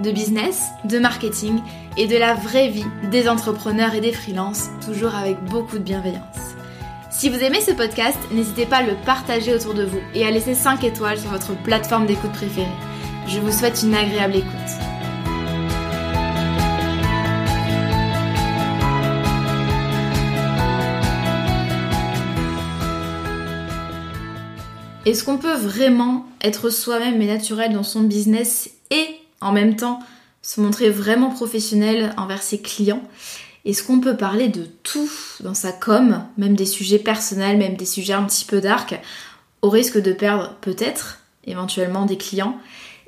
de business, de marketing et de la vraie vie des entrepreneurs et des freelances, toujours avec beaucoup de bienveillance. Si vous aimez ce podcast, n'hésitez pas à le partager autour de vous et à laisser 5 étoiles sur votre plateforme d'écoute préférée. Je vous souhaite une agréable écoute. Est-ce qu'on peut vraiment être soi-même et naturel dans son business et en même temps se montrer vraiment professionnel envers ses clients. Est-ce qu'on peut parler de tout dans sa com, même des sujets personnels, même des sujets un petit peu dark, au risque de perdre peut-être éventuellement des clients?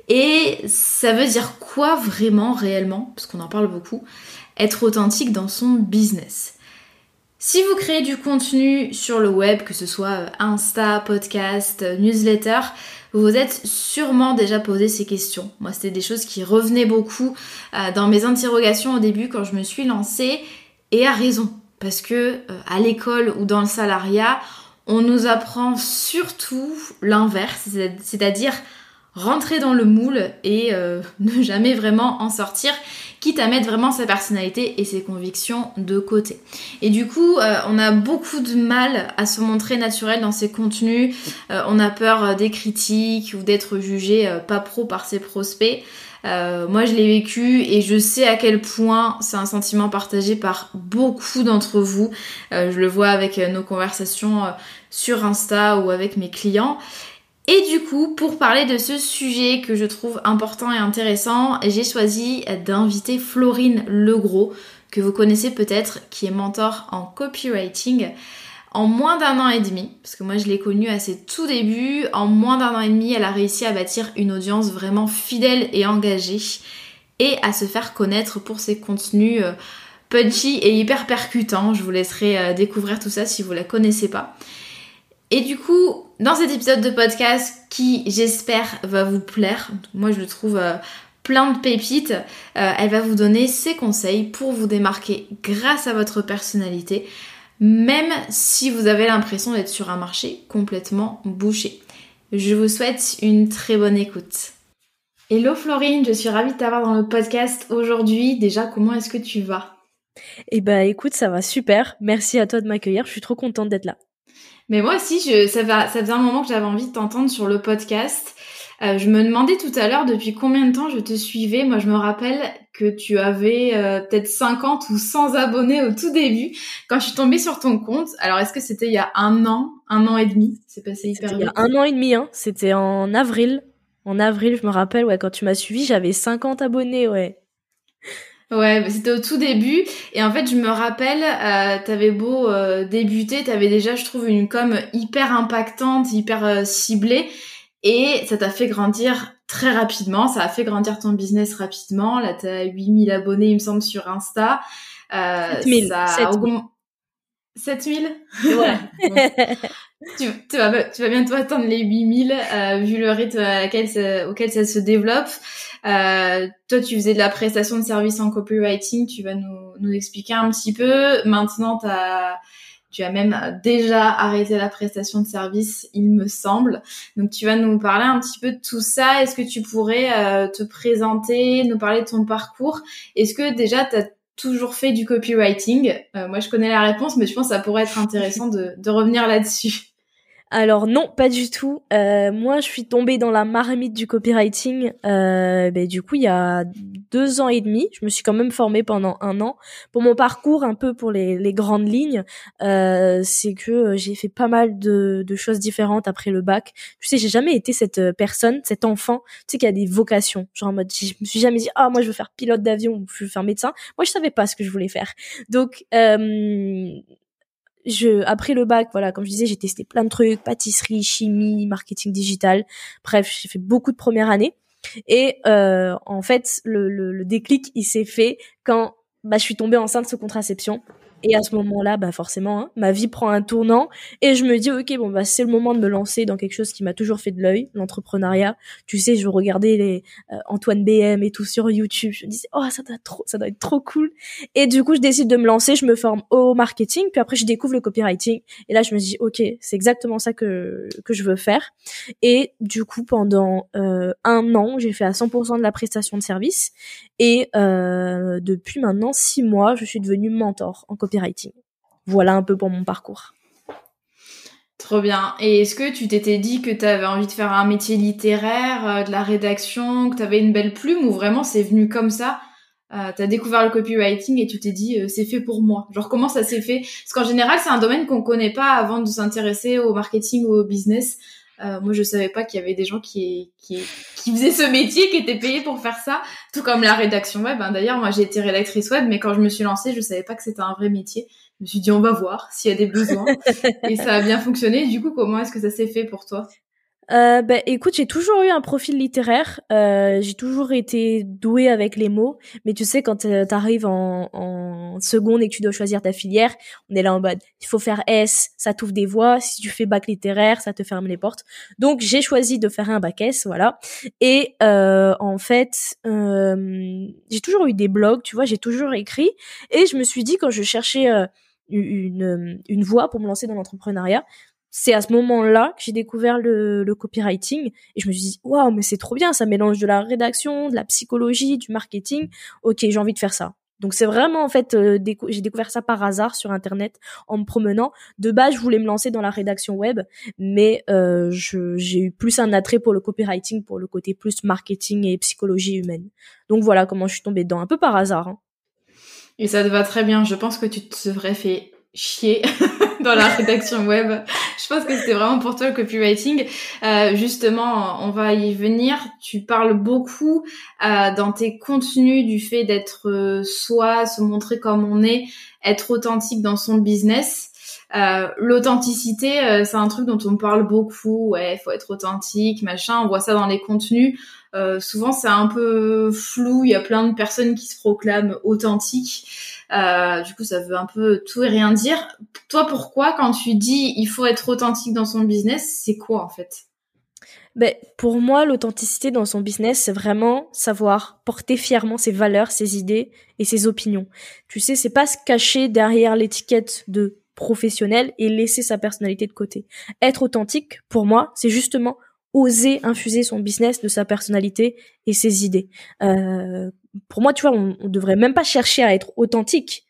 Et ça veut dire quoi vraiment, réellement, parce qu'on en parle beaucoup, être authentique dans son business? Si vous créez du contenu sur le web, que ce soit Insta, podcast, newsletter, vous vous êtes sûrement déjà posé ces questions. Moi, c'était des choses qui revenaient beaucoup euh, dans mes interrogations au début quand je me suis lancée, et à raison, parce que euh, à l'école ou dans le salariat, on nous apprend surtout l'inverse, c'est-à-dire rentrer dans le moule et euh, ne jamais vraiment en sortir quitte à mettre vraiment sa personnalité et ses convictions de côté. Et du coup, euh, on a beaucoup de mal à se montrer naturel dans ses contenus, euh, on a peur euh, des critiques ou d'être jugé pas pro par ses prospects. moi, je l'ai vécu et je sais à quel point c'est un sentiment partagé par beaucoup d'entre vous. je le vois avec nos conversations sur Insta ou avec mes clients. Et du coup, pour parler de ce sujet que je trouve important et intéressant, j'ai choisi d'inviter Florine Legros, que vous connaissez peut-être, qui est mentor en copywriting. En moins d'un an et demi, parce que moi je l'ai connue à ses tout débuts, en moins d'un an et demi, elle a réussi à bâtir une audience vraiment fidèle et engagée et à se faire connaître pour ses contenus euh, punchy et hyper percutants. Je vous laisserai euh, découvrir tout ça si vous la connaissez pas. Et du coup, dans cet épisode de podcast qui, j'espère, va vous plaire, moi je le trouve euh, plein de pépites, euh, elle va vous donner ses conseils pour vous démarquer grâce à votre personnalité, même si vous avez l'impression d'être sur un marché complètement bouché. Je vous souhaite une très bonne écoute. Hello Florine, je suis ravie de t'avoir dans le podcast aujourd'hui. Déjà, comment est-ce que tu vas? Eh bah écoute, ça va super. Merci à toi de m'accueillir. Je suis trop contente d'être là. Mais moi aussi, je, ça, va, ça faisait un moment que j'avais envie de t'entendre sur le podcast. Euh, je me demandais tout à l'heure depuis combien de temps je te suivais? Moi, je me rappelle que tu avais euh, peut-être 50 ou 100 abonnés au tout début quand je suis tombée sur ton compte. Alors, est-ce que c'était il y a un an, un an et demi? C'est passé hyper vite. Il y a un an et demi, hein. C'était en avril. En avril, je me rappelle, ouais, quand tu m'as suivi, j'avais 50 abonnés, ouais. Ouais, c'était au tout début. Et en fait, je me rappelle, euh, t'avais beau euh, débuter, t'avais déjà, je trouve, une com hyper impactante, hyper euh, ciblée. Et ça t'a fait grandir très rapidement. Ça a fait grandir ton business rapidement. Là, t'as 8000 abonnés, il me semble, sur Insta. Euh, 7000. Ça 7000 Ouais. tu, tu, vas, tu vas bientôt atteindre les 8000 euh, vu le rythme auquel ça se développe. Euh, toi, tu faisais de la prestation de service en copywriting, tu vas nous, nous expliquer un petit peu. Maintenant, as, tu as même déjà arrêté la prestation de service, il me semble. Donc, tu vas nous parler un petit peu de tout ça. Est-ce que tu pourrais euh, te présenter, nous parler de ton parcours? Est-ce que déjà, tu as toujours fait du copywriting? Euh, Moi, je connais la réponse, mais je pense que ça pourrait être intéressant de, de revenir là-dessus. Alors non, pas du tout. Euh, moi, je suis tombée dans la marmite du copywriting. Euh, ben, du coup, il y a deux ans et demi, je me suis quand même formée pendant un an. Pour mon parcours, un peu pour les, les grandes lignes, euh, c'est que euh, j'ai fait pas mal de, de, choses différentes après le bac. Tu sais, j'ai jamais été cette euh, personne, cet enfant, tu sais, qui a des vocations. Genre en mode, je me suis jamais dit, ah moi je veux faire pilote d'avion ou je veux faire médecin. Moi, je savais pas ce que je voulais faire. Donc euh, je après le bac voilà comme je disais j'ai testé plein de trucs pâtisserie chimie marketing digital. Bref j'ai fait beaucoup de premières années. Et euh, en fait le, le, le déclic il s'est fait quand bah, je suis tombée enceinte sous contraception et à ce moment-là, bah forcément, hein, ma vie prend un tournant et je me dis ok bon bah c'est le moment de me lancer dans quelque chose qui m'a toujours fait de l'œil, l'entrepreneuriat. Tu sais, je regardais les euh, Antoine BM et tout sur YouTube. Je me disais oh ça doit être trop, ça doit être trop cool. Et du coup, je décide de me lancer. Je me forme au marketing, puis après je découvre le copywriting. Et là, je me dis ok c'est exactement ça que que je veux faire. Et du coup, pendant euh, un an, j'ai fait à 100% de la prestation de service. Et euh, depuis maintenant six mois, je suis devenue mentor en copywriting voilà un peu pour mon parcours. Trop bien. Et est-ce que tu t'étais dit que tu avais envie de faire un métier littéraire, euh, de la rédaction, que tu avais une belle plume ou vraiment c'est venu comme ça euh, Tu as découvert le copywriting et tu t'es dit euh, c'est fait pour moi. Genre comment ça s'est fait? Parce qu'en général c'est un domaine qu'on connaît pas avant de s'intéresser au marketing ou au business. Euh, moi, je savais pas qu'il y avait des gens qui, qui, qui faisaient ce métier, qui étaient payés pour faire ça, tout comme la rédaction web. Hein. D'ailleurs, moi, j'ai été rédactrice web, mais quand je me suis lancée, je savais pas que c'était un vrai métier. Je me suis dit, on va voir s'il y a des besoins. Et ça a bien fonctionné. Du coup, comment est-ce que ça s'est fait pour toi? Euh, bah, écoute, j'ai toujours eu un profil littéraire. Euh, j'ai toujours été douée avec les mots. Mais tu sais, quand tu arrives en, en, seconde et que tu dois choisir ta filière, on est là en mode, il faut faire S, ça t'ouvre des voies. Si tu fais bac littéraire, ça te ferme les portes. Donc j'ai choisi de faire un bac S, voilà. Et euh, en fait, euh, j'ai toujours eu des blogs, tu vois, j'ai toujours écrit. Et je me suis dit quand je cherchais euh, une, une voie pour me lancer dans l'entrepreneuriat, c'est à ce moment-là que j'ai découvert le, le, copywriting et je me suis dit waouh mais c'est trop bien ça mélange de la rédaction de la psychologie du marketing. Ok j'ai envie de faire ça. Donc c'est vraiment en fait euh, j'ai découvert ça par hasard sur internet en me promenant. De base je voulais me lancer dans la rédaction web mais euh, j'ai eu plus un attrait pour le copywriting pour le côté plus marketing et psychologie humaine. Donc voilà comment je suis tombée dedans un peu par hasard hein. et ça te va très bien. Je pense que tu te serais fait chier dans la rédaction web. Je pense que c'était vraiment pour toi le copywriting. Euh, justement, on va y venir. Tu parles beaucoup euh, dans tes contenus du fait d'être euh, soi, se montrer comme on est, être authentique dans son business. Euh, l'authenticité, euh, c'est un truc dont on parle beaucoup. Ouais, faut être authentique, machin. On voit ça dans les contenus. Euh, souvent, c'est un peu flou. Il y a plein de personnes qui se proclament authentiques. Euh, du coup, ça veut un peu tout et rien dire. Toi, pourquoi, quand tu dis il faut être authentique dans son business, c'est quoi en fait? Ben, pour moi, l'authenticité dans son business, c'est vraiment savoir porter fièrement ses valeurs, ses idées et ses opinions. Tu sais, c'est pas se cacher derrière l'étiquette de professionnel et laisser sa personnalité de côté. Être authentique, pour moi, c'est justement oser infuser son business de sa personnalité et ses idées. Euh, pour moi, tu vois, on, on devrait même pas chercher à être authentique.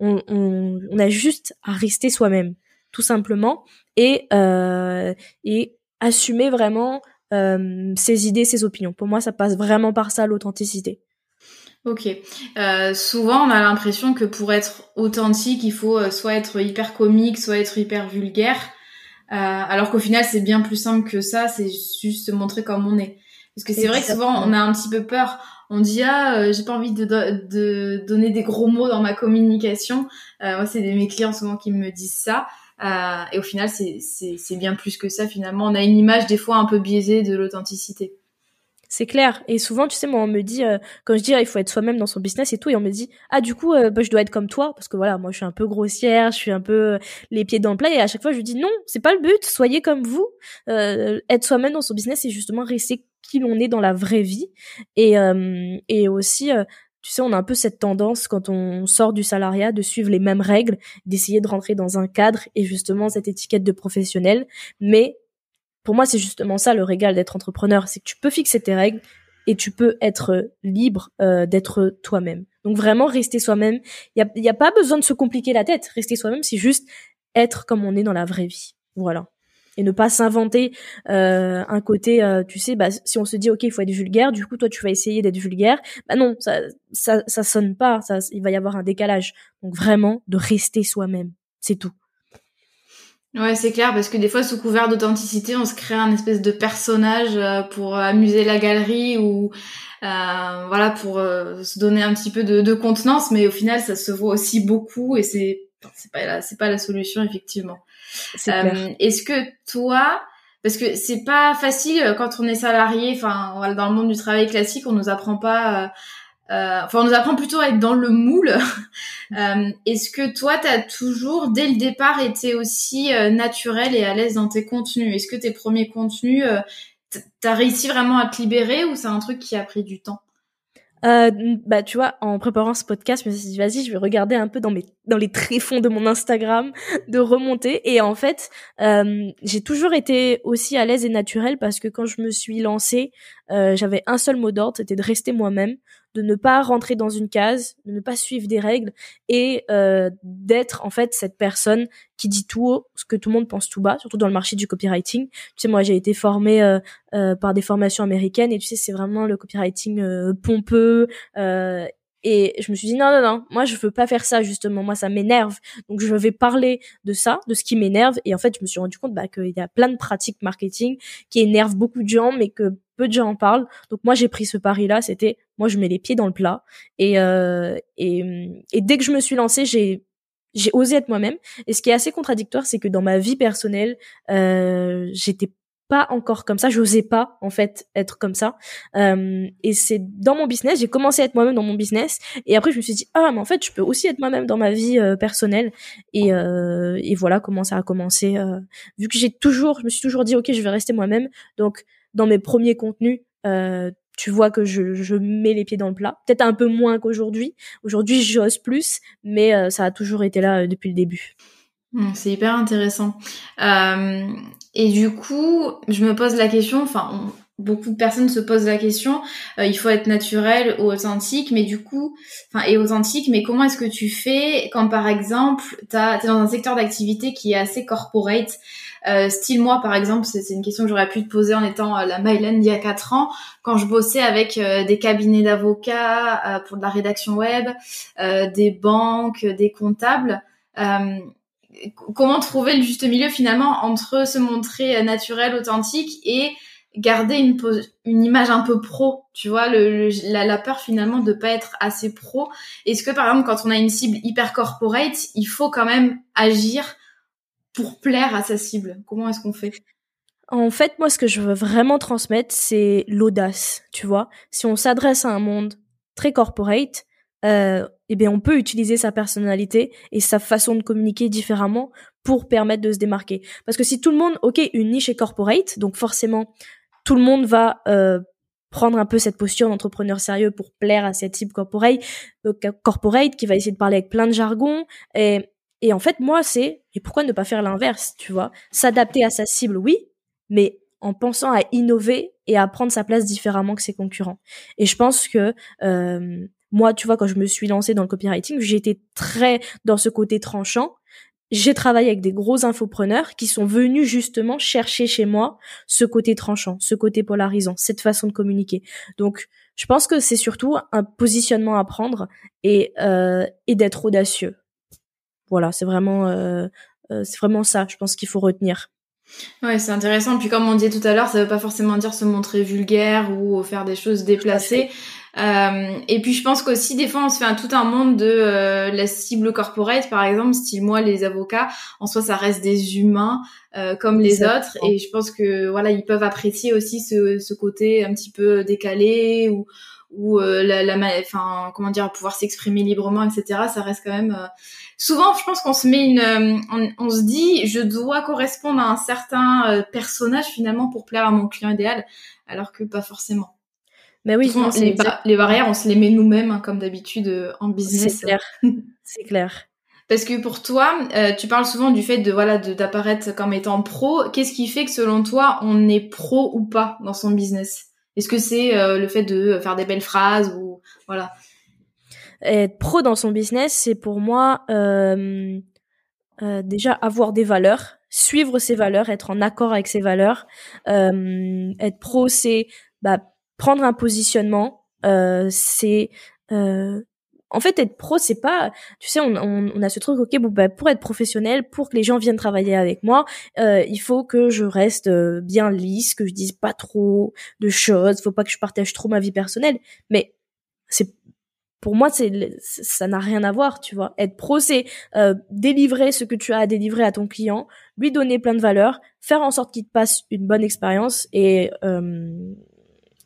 On, a juste à rester soi-même, tout simplement, et euh, et assumer vraiment euh, ses idées, ses opinions. Pour moi, ça passe vraiment par ça l'authenticité. Ok. Souvent, on a l'impression que pour être authentique, il faut soit être hyper comique, soit être hyper vulgaire. Euh, alors qu'au final, c'est bien plus simple que ça. C'est juste se montrer comme on est. Parce que c'est vrai que souvent, on a un petit peu peur on dit ah euh, j'ai pas envie de, de, donner des gros mots dans ma communication. Euh, moi c'est mes clients souvent qui me disent ça. Euh, et au final c'est c'est bien plus que ça finalement. On a une image des fois un peu biaisée de l'authenticité. C'est clair. Et souvent, tu sais, moi, on me dit, quand je dis, ah, il faut être soi-même dans son business et tout, et on me dit, ah, du coup, bah, je dois être comme toi, parce que voilà, moi, je suis un peu grossière, je suis un peu les pieds dans le plat, et à chaque fois, je dis, non, c'est pas le but, soyez comme vous. être soi-même dans son business, c'est justement rester qui l'on est dans la vraie vie. Et, euh, et aussi, euh, tu sais, on a un peu cette tendance quand on sort du salariat de suivre les mêmes règles, d'essayer de rentrer dans un cadre et justement cette étiquette de professionnel. Mais pour moi, c'est justement ça le régal d'être entrepreneur, c'est que tu peux fixer tes règles et tu peux être libre euh, d'être toi-même. Donc vraiment rester soi-même. Il n'y a, pas besoin de se compliquer la tête. Rester soi-même, c'est juste être comme on est dans la vraie vie. Voilà. et ne pas s'inventer euh, un côté euh, tu sais bah si on se dit ok il faut être vulgaire du coup toi tu vas essayer d'être vulgaire bah non ça ça ça sonne pas ça il va y avoir un décalage donc vraiment de rester soi-même c'est tout Ouais, c'est clair, parce que des fois, sous couvert d'authenticité, on se crée un espèce de personnage euh, pour amuser la galerie ou euh, voilà pour euh, se donner un petit peu de, de, contenance, mais au final, ça se voit aussi beaucoup et c'est c'est pas la, c'est pas la solution effectivement. Euh, Est-ce que toi, parce que c'est pas facile quand on est salarié, enfin dans le monde du travail classique, on nous apprend pas euh, enfin, on nous apprend plutôt à être dans le moule. euh, Est-ce que toi, tu as toujours, dès le départ, été aussi euh, naturel et à l'aise dans tes contenus? Est-ce que tes premiers contenus, euh, t'as réussi vraiment à te libérer ou c'est un truc qui a pris du temps? Euh, bah tu vois en préparant ce podcast je me suis dit vas-y je vais regarder un peu dans mes dans les tréfonds de mon Instagram de remonter. Et en fait euh, j'ai toujours été aussi à l'aise et naturelle parce que quand je me suis lancée euh, j'avais un seul mot d'ordre c'était de rester moi-même de ne pas rentrer dans une case, de ne pas suivre des règles et euh, d'être en fait cette personne qui dit tout haut ce que tout le monde pense tout bas, surtout dans le marché du copywriting. Tu sais, moi j'ai été formée euh, euh, par des formations américaines et tu sais c'est vraiment le copywriting euh, pompeux euh, et je me suis dit non non non, moi je veux pas faire ça justement, moi ça m'énerve. Donc je vais parler de ça, de ce qui m'énerve. Et en fait je me suis rendu compte bah, qu'il y a plein de pratiques marketing qui énervent beaucoup de gens mais que peu de gens en parlent. Donc moi j'ai pris ce pari là, c'était moi je mets les pieds dans le plat. Et euh, et, et dès que je me suis lancée, j'ai j'ai osé être moi-même. Et ce qui est assez contradictoire c'est que dans ma vie personnelle, euh, j'étais pas encore comme ça, j'osais pas en fait être comme ça. Euh, et c'est dans mon business, j'ai commencé à être moi-même dans mon business, et après je me suis dit ah mais en fait je peux aussi être moi-même dans ma vie euh, personnelle. Et, euh, et voilà comment ça a commencé. Euh, vu que j'ai toujours, je me suis toujours dit ok je vais rester moi-même. Donc dans mes premiers contenus, euh, tu vois que je, je mets les pieds dans le plat. Peut-être un peu moins qu'aujourd'hui. Aujourd'hui j'ose plus, mais ça a toujours été là depuis le début. C'est hyper intéressant. Euh, et du coup, je me pose la question, enfin, beaucoup de personnes se posent la question, euh, il faut être naturel ou authentique, mais du coup, enfin, et authentique, mais comment est-ce que tu fais quand, par exemple, tu es dans un secteur d'activité qui est assez corporate? Euh, style moi par exemple, c'est une question que j'aurais pu te poser en étant la Myland il y a quatre ans, quand je bossais avec des cabinets d'avocats pour de la rédaction web, des banques, des comptables comment trouver le juste milieu finalement entre se montrer naturel, authentique et garder une, une image un peu pro, tu vois, le, la, peur finalement de pas être assez pro. Est-ce que par exemple quand on a une cible hyper corporate, il faut quand même agir pour plaire à sa cible? Comment est-ce qu'on fait? En fait, moi, ce que je veux vraiment transmettre, c'est l'audace, tu vois. Si on s'adresse à un monde très corporate, euh, eh bien on peut utiliser sa personnalité et sa façon de communiquer différemment pour permettre de se démarquer. Parce que si tout le monde, ok, une niche est corporate, donc forcément tout le monde va euh, prendre un peu cette posture d'entrepreneur sérieux pour plaire à cette cible corporate, euh, corporate qui va essayer de parler avec plein de jargon et et en fait moi c'est et pourquoi ne pas faire l'inverse, tu vois, s'adapter à sa cible, oui, mais en pensant à innover et à prendre sa place différemment que ses concurrents. Et je pense que euh, moi, tu vois, quand je me suis lancée dans le copywriting, j'étais très dans ce côté tranchant. J'ai travaillé avec des gros infopreneurs qui sont venus justement chercher chez moi ce côté tranchant, ce côté polarisant, cette façon de communiquer. Donc, je pense que c'est surtout un positionnement à prendre et, euh, et d'être audacieux. Voilà, c'est vraiment, euh, euh, c'est vraiment ça, je pense qu'il faut retenir. Ouais, c'est intéressant. Puis comme on disait tout à l'heure, ça veut pas forcément dire se montrer vulgaire ou faire des choses déplacées. Euh, et puis je pense qu'aussi des fois on se fait un, tout un monde de euh, la cible corporate par exemple, style moi les avocats, en soi ça reste des humains euh, comme les autres et je pense que voilà ils peuvent apprécier aussi ce, ce côté un petit peu décalé ou ou euh, la, la enfin comment dire pouvoir s'exprimer librement etc ça reste quand même euh, souvent je pense qu'on se met une on, on, se dit je dois correspondre à un certain personnage finalement pour plaire à mon client idéal alors que pas forcément mais oui, les, les, barrières, on se les met nous-mêmes, hein, comme d'habitude euh, en business. C'est clair. c'est clair. Parce que pour toi, euh, tu parles souvent du fait de voilà d'apparaître comme étant pro. Qu'est-ce qui fait que selon toi, on est pro ou pas dans son business? Est-ce que c'est euh, le fait de faire des belles phrases ou voilà Être pro dans son business, c'est pour moi déjà avoir des valeurs suivre ses valeurs, être en accord avec ses valeurs. Euh, être pro, c'est bah, prendre un positionnement. Euh, c'est euh, en fait être pro, c'est pas, tu sais, on, on, on, a ce truc, ok, bon, bah, pour être professionnel, pour que les gens viennent travailler avec moi, euh, il faut que je reste euh, bien lisse, que je dise pas trop de choses, faut pas que je partage trop ma vie personnelle. Mais c'est pour moi, c'est ça n'a rien à voir, tu vois. Être pro, c'est euh, délivrer ce que tu as à délivrer à ton client, lui donner plein de valeur, faire en sorte qu'il te passe une bonne expérience et euh,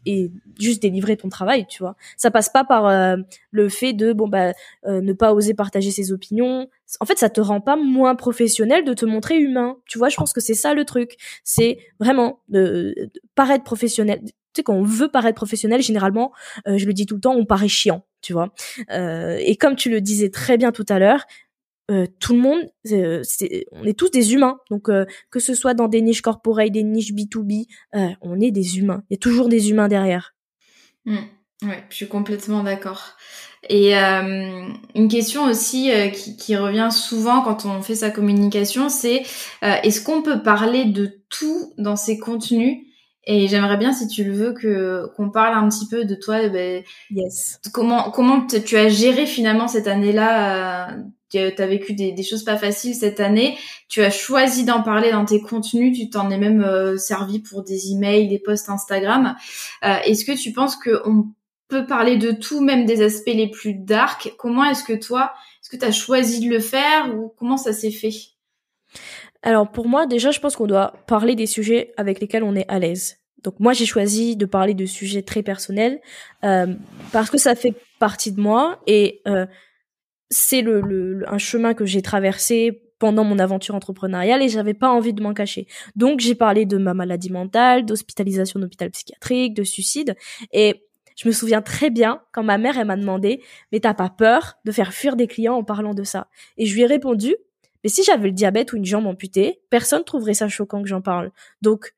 et juste délivrer ton travail, tu vois. Ça passe pas par euh, le fait de bon bah euh, ne pas oser partager ses opinions. En fait, ça te rend pas moins professionnel de te montrer humain. Tu vois, je pense que c'est ça le truc. C'est vraiment de, de, paraître professionnel. Tu sais, quand on veut paraître professionnel, généralement, euh, je le dis tout le temps, on paraît chiant, tu vois. et comme tu le disais très bien tout à l'heure, euh, tout le monde, euh, on est tous des humains. Donc euh, que ce soit dans des niches corporate, des niches B2B, on est des humains. Il y a toujours des humains derrière. Mmh. Ouais, je suis complètement d'accord. Et une question aussi qui, qui, revient souvent quand on fait sa communication, c'est est-ce qu'on peut parler de tout dans ses contenus? Et j'aimerais bien, si tu le veux, que qu'on parle un petit peu de toi. Ben, yes. Comment comment tu as géré finalement cette année-là tu as vécu des, choses pas faciles cette année, tu as choisi d'en parler dans tes contenus, tu t'en es même euh, servi pour des emails, des posts Instagram. Euh, est-ce que tu penses qu'on peut parler de tout, même des aspects les plus dark? Comment est-ce que toi, est-ce que tu as choisi de le faire ou comment ça s'est fait? Alors pour moi, déjà, je pense qu'on doit parler des sujets avec lesquels on est à l'aise. Donc moi j'ai choisi de parler de sujets très personnels euh, parce que ça fait partie de moi et euh, c'est le, un chemin que j'ai traversé pendant mon aventure entrepreneuriale et j'avais pas envie de m'en cacher. Donc j'ai parlé de ma maladie mentale, d'hospitalisation d'hôpital psychiatrique, de suicide et je me souviens très bien quand ma mère elle m'a demandé "Mais t'as pas peur de faire fuir des clients en parlant de ça? Et je lui ai répondu "Mais si j'avais le diabète ou une jambe amputée, personne trouverait ça choquant que j'en parle." Donc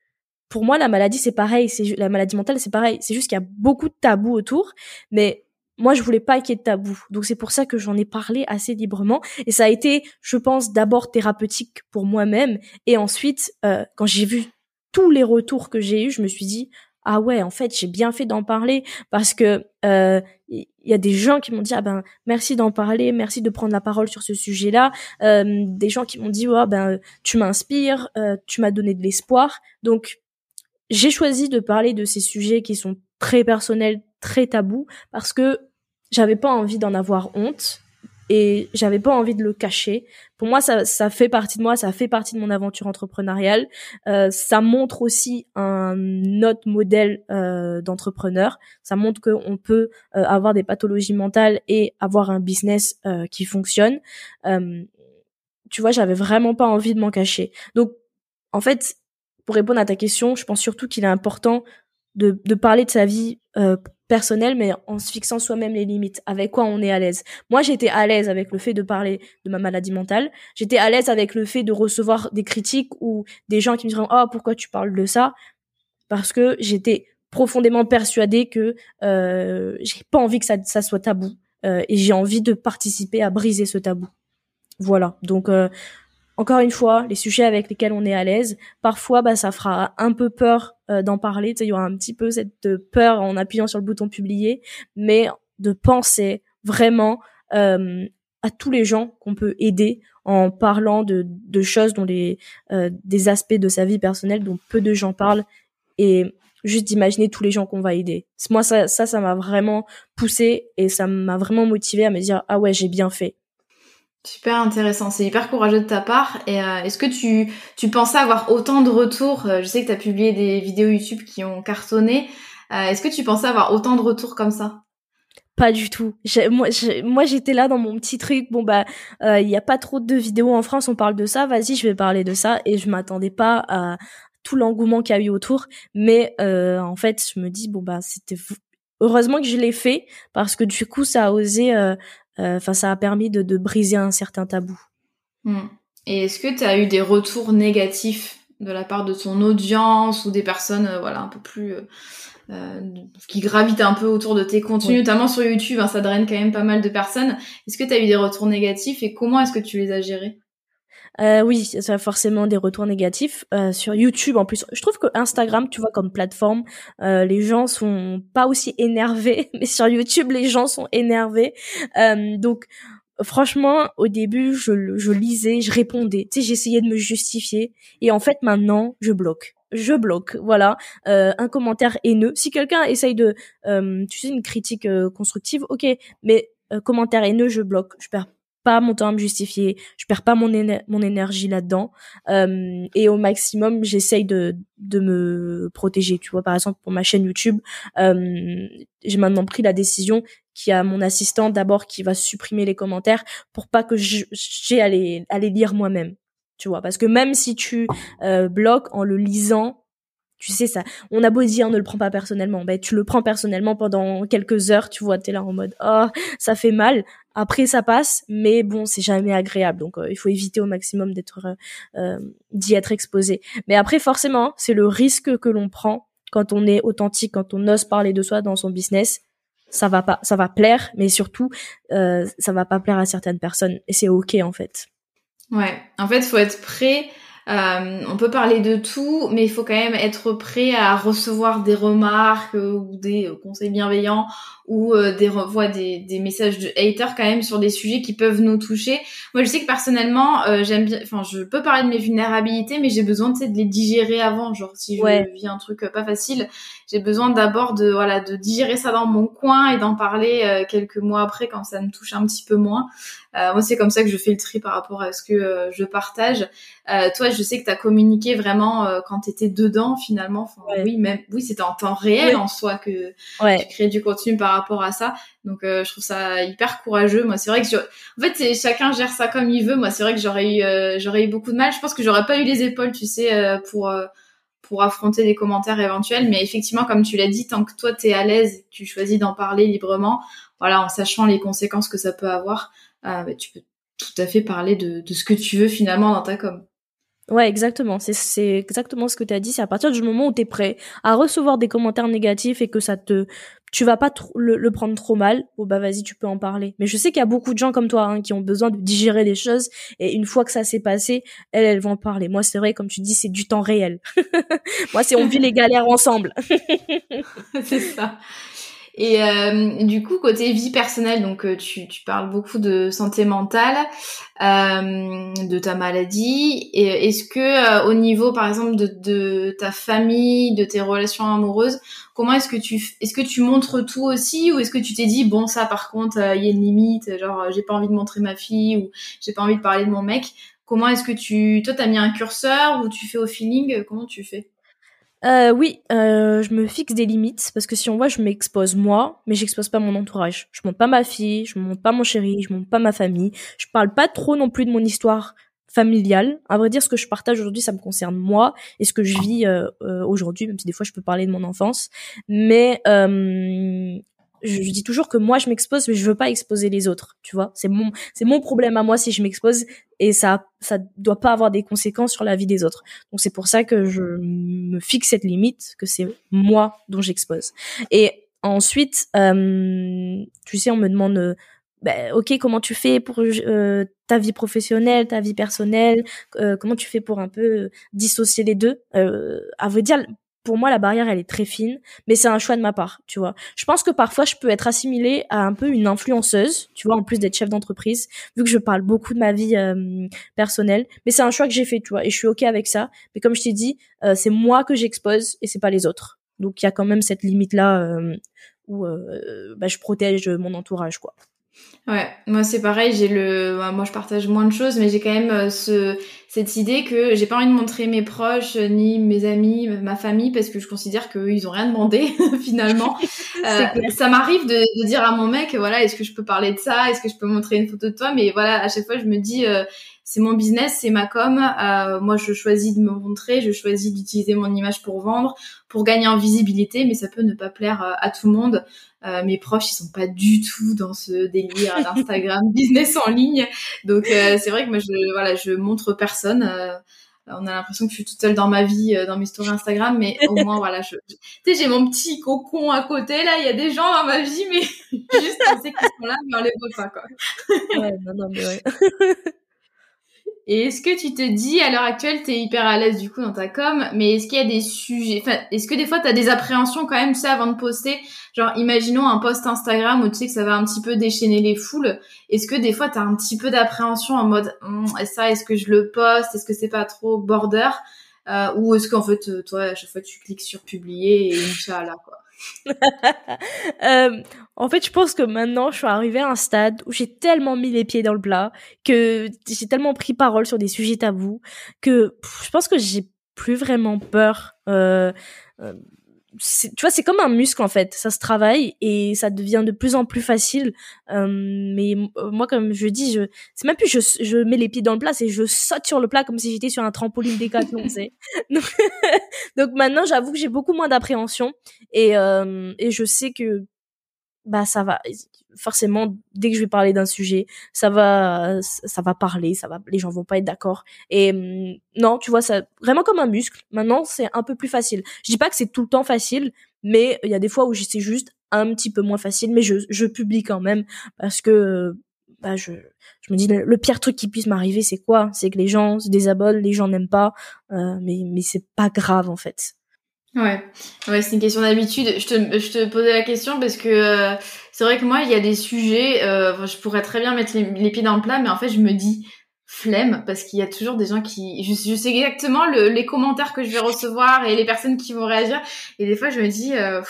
pour moi la maladie c'est pareil, c'est la maladie mentale c'est pareil, c'est juste qu'il y a beaucoup de tabous autour mais moi je voulais pas qu'il y ait de tabou. Donc c'est pour ça que j'en ai parlé assez librement. Et ça a été je pense d'abord thérapeutique pour moi-même. Et ensuite euh, quand j'ai vu tous les retours que j'ai eu je me suis dit ah ouais en fait j'ai bien fait d'en parler parce que il euh, y a des gens qui m'ont dit ah ben merci d'en parler. Merci de prendre la parole sur ce sujet là euh, des gens qui m'ont dit oh, ben tu m'inspires. Euh, tu m'as donné de l'espoir donc j'ai choisi de parler de ces sujets qui sont très personnels très tabou parce que j'avais pas envie d'en avoir honte et j'avais pas envie de le cacher. Pour moi, ça, ça fait partie de moi, ça fait partie de mon aventure entrepreneuriale. Euh, ça montre aussi un autre modèle euh, d'entrepreneur. Ça montre qu'on peut euh, avoir des pathologies mentales et avoir un business euh, qui fonctionne. Euh, tu vois, j'avais vraiment pas envie de m'en cacher. Donc, en fait, pour répondre à ta question, je pense surtout qu'il est important de, de parler de sa vie personnelle, mais en se fixant soi-même les limites, avec quoi on est à l'aise? Moi, j'étais à l'aise avec le fait de parler de ma maladie mentale. J'étais à l'aise avec le fait de recevoir des critiques ou des gens qui me diraient oh pourquoi tu parles de ça? Parce que j'étais profondément persuadée que euh, j'ai pas envie que ça, ça soit tabou euh, et j'ai envie de participer à briser ce tabou. Voilà. Donc euh, encore une fois, les sujets avec lesquels on est à l'aise, parfois bah, ça fera un peu peur euh, d'en parler, il y aura un petit peu cette peur en appuyant sur le bouton publier, mais de penser vraiment euh, à tous les gens qu'on peut aider en parlant de, de choses dont les euh, des aspects de sa vie personnelle dont peu de gens parlent et juste d'imaginer tous les gens qu'on va aider. Moi ça ça ça m'a vraiment poussé et ça m'a vraiment motivé à me dire ah ouais, j'ai bien fait. Super intéressant, c'est hyper courageux de ta part. Et euh, est-ce que tu, tu pensais avoir autant de retours euh, Je sais que tu publié des vidéos YouTube qui ont cartonné. Euh, est-ce que tu pensais avoir autant de retours comme ça? Pas du tout. Moi, j'étais là dans mon petit truc. Bon bah, il n'y a pas trop de vidéos en France. On parle de ça. Vas-y, je vais parler de ça. Et je m'attendais pas à tout l'engouement qu'il y a eu autour. Mais en fait, je me dis bon bah, c'était heureusement que je l'ai fait parce que du coup, ça a osé euh, enfin, ça a permis de, de, briser un certain tabou. Hmm. Et est-ce que tu as eu des retours négatifs de la part de ton audience ou des personnes, euh, voilà, un peu plus euh, euh, qui gravitent un peu autour de tes contenus, notamment sur YouTube, hein, ça draine quand même pas mal de personnes. Est-ce que tu as eu des retours négatifs et comment est-ce que tu les as gérés? Euh, oui, ça a forcément des retours négatifs. Euh, sur YouTube, en plus, je trouve que Instagram, tu vois, comme plateforme, euh, les gens sont pas aussi énervés, mais sur YouTube, les gens sont énervés. Euh, donc, franchement, au début, je, lisais, je répondais. Tu sais, j'essayais de me justifier. Et en fait, maintenant, je bloque. Je bloque, voilà, euh, un commentaire haineux. Si quelqu'un essaye de, euh, tu sais, une critique euh, constructive, ok, mais commentaire haineux, je bloque. Je perds pas mon temps à me justifier, je perds pas mon, énergie là-dedans. Euh, et au maximum, j'essaye de, de me protéger. Tu vois, par exemple, pour ma chaîne YouTube, euh, j'ai maintenant pris la décision qu'il y a mon assistant d'abord qui va supprimer les commentaires pour pas que j'ai à les, à les lire moi-même. Tu vois, parce que même si tu euh, bloques en le lisant, tu sais ça. On a beau dire ne le prends pas personnellement. Ben tu le prends personnellement pendant quelques heures tu vois t'es là en mode oh ça fait mal. Après ça passe mais bon c'est jamais agréable. Donc euh, il faut éviter au maximum d'être euh, euh, d'y être exposé. Mais après forcément c'est le risque que l'on prend quand on est authentique quand on ose parler de soi dans son business. Ça va pas ça va plaire mais surtout ça va pas plaire à certaines personnes. Et c'est ok en fait. Ouais. En fait faut être prêt euh, on peut parler de tout, mais il faut quand même être prêt à recevoir des remarques ou des conseils bienveillants ou des revois des, des messages de haters quand même sur des sujets qui peuvent nous toucher. Moi, je sais que personnellement, j'aime bien, enfin, je peux parler de mes vulnérabilités, mais j'ai besoin de, de les digérer avant. Genre, si je vis un truc pas facile, j'ai besoin d'abord de voilà de digérer ça dans mon coin et d'en parler quelques mois après quand ça me touche un petit peu moins. Euh, moi, c'est comme ça que je fais le tri par rapport à ce que euh, je partage. Euh, toi, je sais que tu as communiqué vraiment quand tu étais dedans finalement. Oui, même oui, c'était en temps réel en soi que tu crées du contenu par rapport à ça. Donc je trouve ça hyper courageux. Moi, c'est vrai que je... en fait, chacun gère ça comme il veut. Moi, c'est vrai que j'aurais eu j'aurais eu beaucoup de mal. Je pense que j'aurais pas eu les épaules, tu sais, pour pour affronter des commentaires éventuels. Mais effectivement, comme tu l'as dit, tant que toi tu es à l'aise, tu choisis d'en parler librement, voilà, en sachant les conséquences que ça peut avoir, ah, bah, tu peux tout à fait parler de, de, ce que tu veux finalement dans ta com. Ouais, exactement. C'est exactement ce que tu as dit. C'est à partir du moment où tu es prêt à recevoir des commentaires négatifs et que ça te, tu vas pas le, prendre trop mal. Bon bah vas-y, tu peux en parler. Mais je sais qu'il y a beaucoup de gens comme toi hein, qui ont besoin de digérer les choses et une fois que ça s'est passé, elles, elles vont en parler. Moi, c'est vrai, comme tu dis, c'est du temps réel. Moi, c'est on vit les galères ensemble. c'est ça. Et euh, du coup, côté vie personnelle, donc euh, tu, parles beaucoup de santé mentale, euh, de ta maladie. Et est-ce que au niveau, par exemple, de, de, ta famille, de tes relations amoureuses, comment est-ce que tu est-ce que tu montres tout aussi, ou est-ce que tu t'es dit bon ça, par contre, il y a une limite, genre j'ai pas envie de montrer ma fille ou j'ai pas envie de parler de mon mec. Comment est-ce que tu, toi, t'as mis un curseur ou tu fais au feeling Comment tu fais? Euh, oui, euh, je me fixe des limites parce que si on voit, je m'expose moi, mais j'expose pas mon entourage. Je monte pas ma fille, je monte pas mon chéri, je monte pas ma famille. Je parle pas trop non plus de mon histoire familiale. À vrai dire, ce que je partage aujourd'hui, ça me concerne moi et ce que je vis euh, euh aujourd'hui, même si des fois je peux parler de mon enfance. Mais euh, je, dis toujours que moi je m'expose mais je veux pas exposer les autres tu vois. C'est mon c'est mon problème à moi si je m'expose et ça ça doit pas avoir des conséquences sur la vie des autres. Donc c'est pour ça que je me fixe cette limite que c'est moi dont j'expose. Et ensuite euh, tu sais on me demande euh, ben, ok comment tu fais pour euh, ta vie professionnelle ta vie personnelle euh, comment tu fais pour un peu dissocier les deux? Euh, à vrai dire pour moi, la barrière, elle est très fine, mais c'est un choix de ma part, tu vois. Je pense que parfois, je peux être assimilée à un peu une influenceuse, tu vois, en plus d'être chef d'entreprise, vu que je parle beaucoup de ma vie euh, personnelle. Mais c'est un choix que j'ai fait, tu vois, et je suis ok avec ça. Mais comme je t'ai dit, euh, c'est moi que j'expose et c'est pas les autres. Donc il y a quand même cette limite là euh, où bah, je protège mon entourage, quoi. Ouais, moi c'est pareil, j'ai le bah, moi je partage moins de choses mais j'ai quand même euh, ce cette idée que j'ai pas envie de montrer mes proches euh, ni mes amis, ma famille parce que je considère qu'eux ils ont rien demandé finalement. euh, ça m'arrive de, de, dire à mon mec voilà, est-ce que je peux parler de ça? Est-ce que je peux montrer une photo de toi? Mais voilà, à chaque fois je me dis euh, c'est mon business, c'est ma com. Euh, moi, je choisis de me montrer, je choisis d'utiliser mon image pour vendre, pour gagner en visibilité, mais ça peut ne pas plaire euh, à tout le monde. Euh, mes proches, ils sont pas du tout dans ce délire d'Instagram business en ligne. Donc, euh, c'est vrai que moi, je, voilà, je montre personne. Euh, on a l'impression que je suis toute seule dans ma vie, dans mes stories Instagram, mais au moins, voilà, je, tu sais, j'ai mon petit cocon à côté, là, il y a des gens dans ma vie, mais juste, on sait qu'ils sont là, mais on les voit pas, quoi. ouais, non, non, mais ouais. Et est-ce que tu te dis, à l'heure actuelle, tu es hyper à l'aise du coup dans ta com, mais est-ce qu'il y a des sujets, enfin, est-ce que des fois tu as des appréhensions quand même, tu sais, avant de poster? Genre, imaginons un post Instagram où tu sais que ça va un petit peu déchaîner les foules. Est-ce que des fois tu as un petit peu d'appréhension en mode, hum, est-ce que je le poste? Est-ce que c'est pas trop border? Euh, Ou est-ce qu'en fait, euh, toi, à chaque fois tu cliques sur publier et Inch'Allah, quoi? Euh, en fait, je pense que maintenant, je suis arrivée à un stade où j'ai tellement mis les pieds dans le plat, que j'ai tellement pris parole sur des sujets tabous, que je pense que j'ai plus vraiment peur. Euh, euh tu vois, c'est comme un muscle en fait. Ça se travaille et ça devient de plus en plus facile. Euh, mais euh, moi, comme je dis, je c'est même plus je, je mets les pieds dans le plat, c'est je saute sur le plat comme si j'étais sur un trampoline décathlon. donc, donc maintenant, j'avoue que j'ai beaucoup moins d'appréhension et euh, et je sais que bah ça va forcément dès que je vais parler d'un sujet ça va ça va parler ça va les gens vont pas être d'accord. Et hum, non tu vois ça vraiment comme un muscle. Maintenant c'est un peu plus facile. Je dis pas que c'est tout le temps facile mais il y a des fois où c'est juste un petit peu moins facile mais je je publie quand même parce que bah je je me dis le, pire truc qui puisse m'arriver c'est quoi? C'est que les gens se désabonnent les gens n'aiment pas euh, mais mais c'est pas grave en fait Ouais, ouais, c'est une question d'habitude. Je te, je te posais la question parce que euh, c'est vrai que moi, il y a des sujets, euh, je pourrais très bien mettre les, pieds dans le plat, mais en fait, je me dis flemme parce qu'il y a toujours des gens qui, je, je sais exactement le, les commentaires que je vais recevoir et les personnes qui vont réagir, et des fois, je me dis, euh, en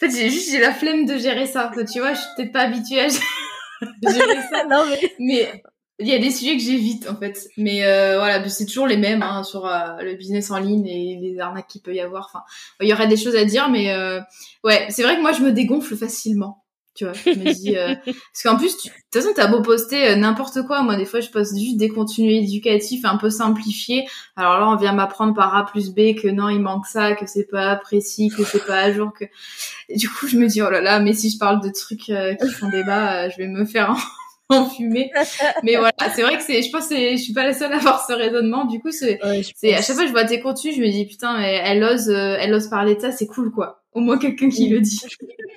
fait, j'ai juste j'ai la flemme de gérer ça. Tu vois, je suis peut-être pas habituée à gérer ça. non mais, mais il y a des sujets que j'évite en fait, mais euh, voilà, c'est toujours les mêmes hein, sur euh, le business en ligne et les arnaques qu'il peut y avoir. Enfin, il y aurait des choses à dire, mais euh, ouais, c'est vrai que moi je me dégonfle facilement. Tu vois, je me dis parce qu'en plus, de toute façon, t'as beau poster n'importe quoi. Moi, des fois, je poste juste des contenus éducatifs un peu simplifiés. Alors là, on vient m'apprendre par A plus B que non, il manque ça, que c'est pas précis, que c'est pas à jour, que du coup, je me dis oh là là, mais si je parle de trucs qui font débat, je vais me faire en fumée. Mais voilà, c'est vrai que c'est, je pense que je suis pas la seule à avoir ce raisonnement. Du coup, c'est, c'est, à chaque fois que je vois tes contenus, je me dis, putain, elle ose, euh, elle ose parler de ça, c'est cool, quoi. Au moins quelqu'un qui le dit.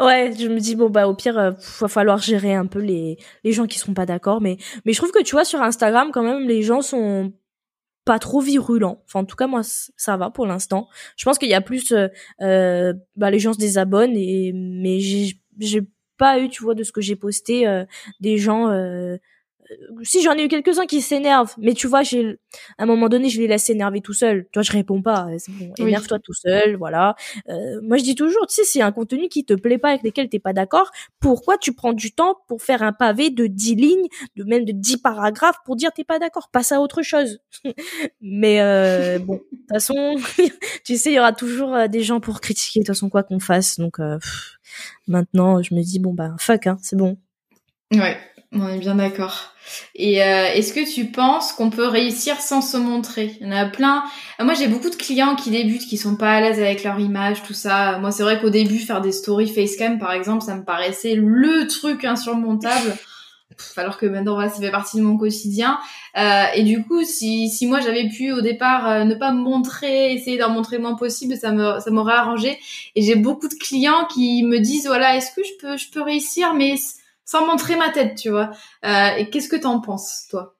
ouais, je me dis, bon, bah, au pire, il euh, va falloir gérer un peu les, les gens qui sont pas d'accord. Mais, mais je trouve que tu vois, sur Instagram, quand même, les gens sont pas trop virulents. Enfin, en tout cas, moi, ça va pour l'instant. Je pense qu'il y a plus, euh, euh, bah, les gens se désabonnent et, mais j'ai, j'ai pas eu, tu vois, de ce que j'ai posté, euh, des gens. Euh, si j'en ai eu quelques-uns qui s'énervent, mais tu vois, j'ai à un moment donné, je les laisse s'énerver tout seul. Toi, je réponds pas. C'est bon, énerve-toi tout seul, voilà. Euh, moi, je dis toujours, tu sais, c'est un contenu qui te plaît pas, avec lequel t'es pas d'accord, pourquoi tu prends du temps pour faire un pavé de 10 lignes, de même de 10 paragraphes pour dire t'es pas d'accord, passe à autre chose. mais euh, bon, de toute façon, tu sais, il y aura toujours des gens pour critiquer, de toute façon, quoi qu'on fasse. Donc, Maintenant, je me dis bon bah fuck, hein, c'est bon. Ouais, on est bien d'accord. Et euh, est-ce que tu penses qu'on peut réussir sans se montrer? Il y en a plein. Moi, j'ai beaucoup de clients qui débutent, qui sont pas à l'aise avec leur image, tout ça. Moi, c'est vrai qu'au début, faire des stories facecam, par exemple, ça me paraissait le truc insurmontable alors que maintenant voilà, ça fait partie de mon quotidien. Euh, et du coup, si, si moi j'avais pu au départ euh, ne pas me montrer, essayer d'en montrer le moins possible, ça me ça m'aurait arrangé. Et j'ai beaucoup de clients qui me disent voilà, est-ce que je peux je peux réussir? Mais sans montrer ma tête, tu vois. Euh, et qu'est-ce que t'en penses toi?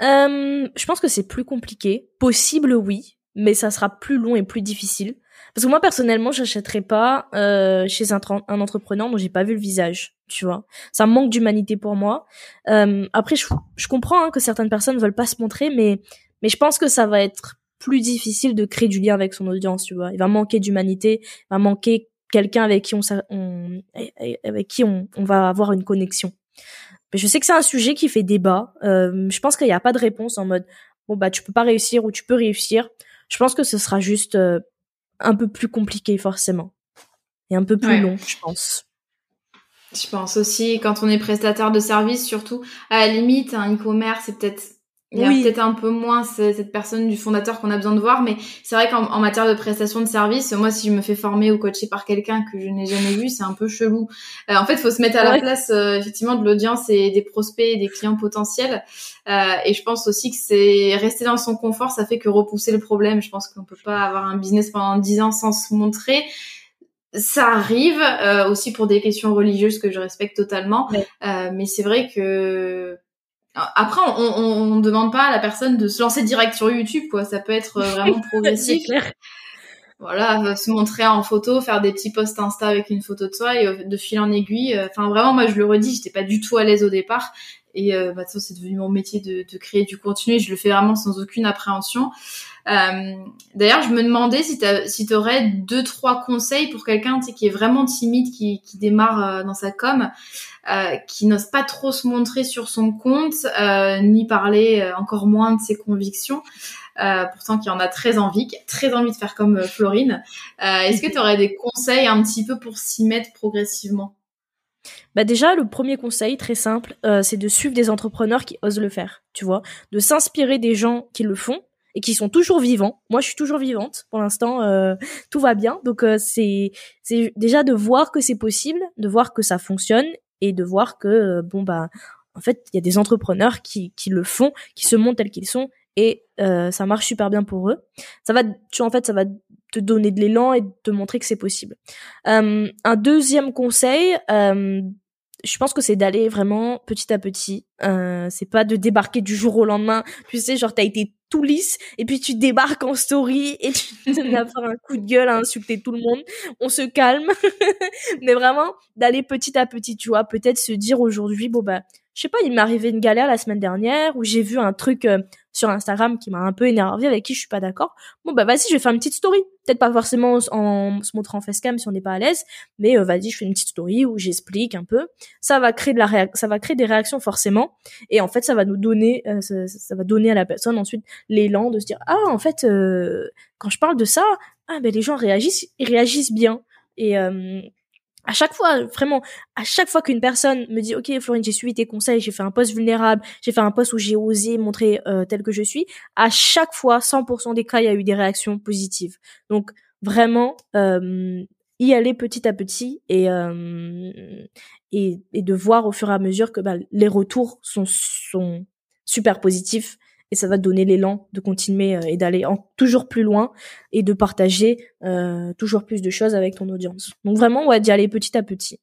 Je pense que c'est plus compliqué. Possible oui, mais ça sera plus long et plus difficile. Parce que moi personnellement, j'achèterais pas euh, chez un, un entrepreneur dont j'ai pas vu le visage, tu vois. Ça manque d'humanité pour moi. Euh, après, je, je comprends hein, que certaines personnes veulent pas se montrer, mais mais je pense que ça va être plus difficile de créer du lien avec son audience, tu vois. Il va manquer d'humanité, il va manquer quelqu'un avec qui on, on avec qui on, on va avoir une connexion. Mais je sais que c'est un sujet qui fait débat. Euh, je pense qu'il n'y a pas de réponse en mode bon bah tu peux pas réussir ou tu peux réussir. Je pense que ce sera juste euh, un peu plus compliqué forcément et un peu plus long, je pense. Je pense aussi quand on est prestataire de service, surtout à la limite, un e-commerce, c'est peut-être il y a peut-être un peu moins cette personne du fondateur qu'on a besoin de voir, mais c'est vrai qu'en matière de prestation de service, moi, si je me fais former ou coacher par quelqu'un que je n'ai jamais vu, c'est un peu chelou. Euh, en fait, il faut se mettre à la place, euh, effectivement, de l'audience et des prospects et des clients potentiels. Euh, et je pense aussi que c'est rester dans son confort, ça fait que repousser le problème. Je pense qu'on peut pas avoir un business pendant dix ans sans se montrer ça arrive aussi pour des questions religieuses que je respecte totalement, mais c'est vrai que Après, on ne demande pas à la personne de se lancer direct sur YouTube, quoi. Ça peut être vraiment progressif. voilà, se montrer en photo, faire des petits posts Insta avec une photo de soi et de fil en aiguille. Enfin, vraiment, moi, je le redis, j'étais pas du tout à l'aise au départ. Et euh, bah, c'est devenu mon métier de, de, créer du contenu et je le fais vraiment sans aucune appréhension. Euh, D'ailleurs, je me demandais si tu si aurais deux, trois conseils pour quelqu'un qui est vraiment timide, qui, qui démarre euh, dans sa com, euh, qui n'ose pas trop se montrer sur son compte, ni parler encore moins de ses convictions. Euh, pourtant qui en a très envie, qui a très envie de faire comme Florine. Euh, Est-ce que tu aurais des conseils un petit peu pour s'y mettre progressivement? Bah déjà, le premier conseil, très simple, euh, c'est de suivre des entrepreneurs qui osent le faire, tu vois, de s'inspirer des gens qui le font et qui sont toujours vivants. Moi, je suis toujours vivante pour l'instant, euh, tout va bien. Donc euh, c'est c'est déjà de voir que c'est possible, de voir que ça fonctionne et de voir que bon bah en fait il y a des entrepreneurs qui qui le font, qui se montrent tels qu'ils sont et ça marche super bien pour eux. Ça va, tu en fait, ça va te donner de l'élan et te montrer que c'est possible. Euh, un deuxième conseil, euh, je pense que c'est d'aller vraiment petit à petit. Euh, c'est pas de débarquer du jour au lendemain. Tu sais, genre t'as été tout lisse et puis tu débarques en story et tu à faire un coup de gueule à insulter tout le monde. On se calme, mais vraiment d'aller petit à petit. Tu vois, peut-être se dire aujourd'hui, bon bah, je sais pas, il m'est arrivé une galère la semaine dernière où j'ai vu un truc euh, sur Instagram qui m'a un peu énervé, avec qui je suis pas d'accord. Bon bah vas-y, je vais faire une petite story. Peut-être pas forcément en se montrant en facecam si on n'est pas à l'aise, mais euh, vas-y, je fais une petite story où j'explique un peu. Ça va créer de la ça va créer des réactions forcément, et en fait ça va nous donner, euh, ça, va donner à la personne ensuite l'élan de se dire ah en fait euh, quand je parle de ça, ah ben les gens réagissent, ils réagissent bien. Et à chaque fois, vraiment, à chaque fois qu'une personne me dit, OK, Florine, j'ai suivi tes conseils, j'ai fait un post vulnérable, j'ai fait un post où j'ai osé montrer euh, tel que je suis, à chaque fois, 100% des cas, il y a eu des réactions positives. Donc, vraiment, euh, y aller petit à petit et, euh, et, et, de voir au fur et à mesure que bah, les retours sont, sont super positifs et ça va donner l'élan de continuer euh, et d'aller toujours plus loin et de partager euh, toujours plus de choses avec ton audience. Donc vraiment, ouais, d'y aller petit à petit.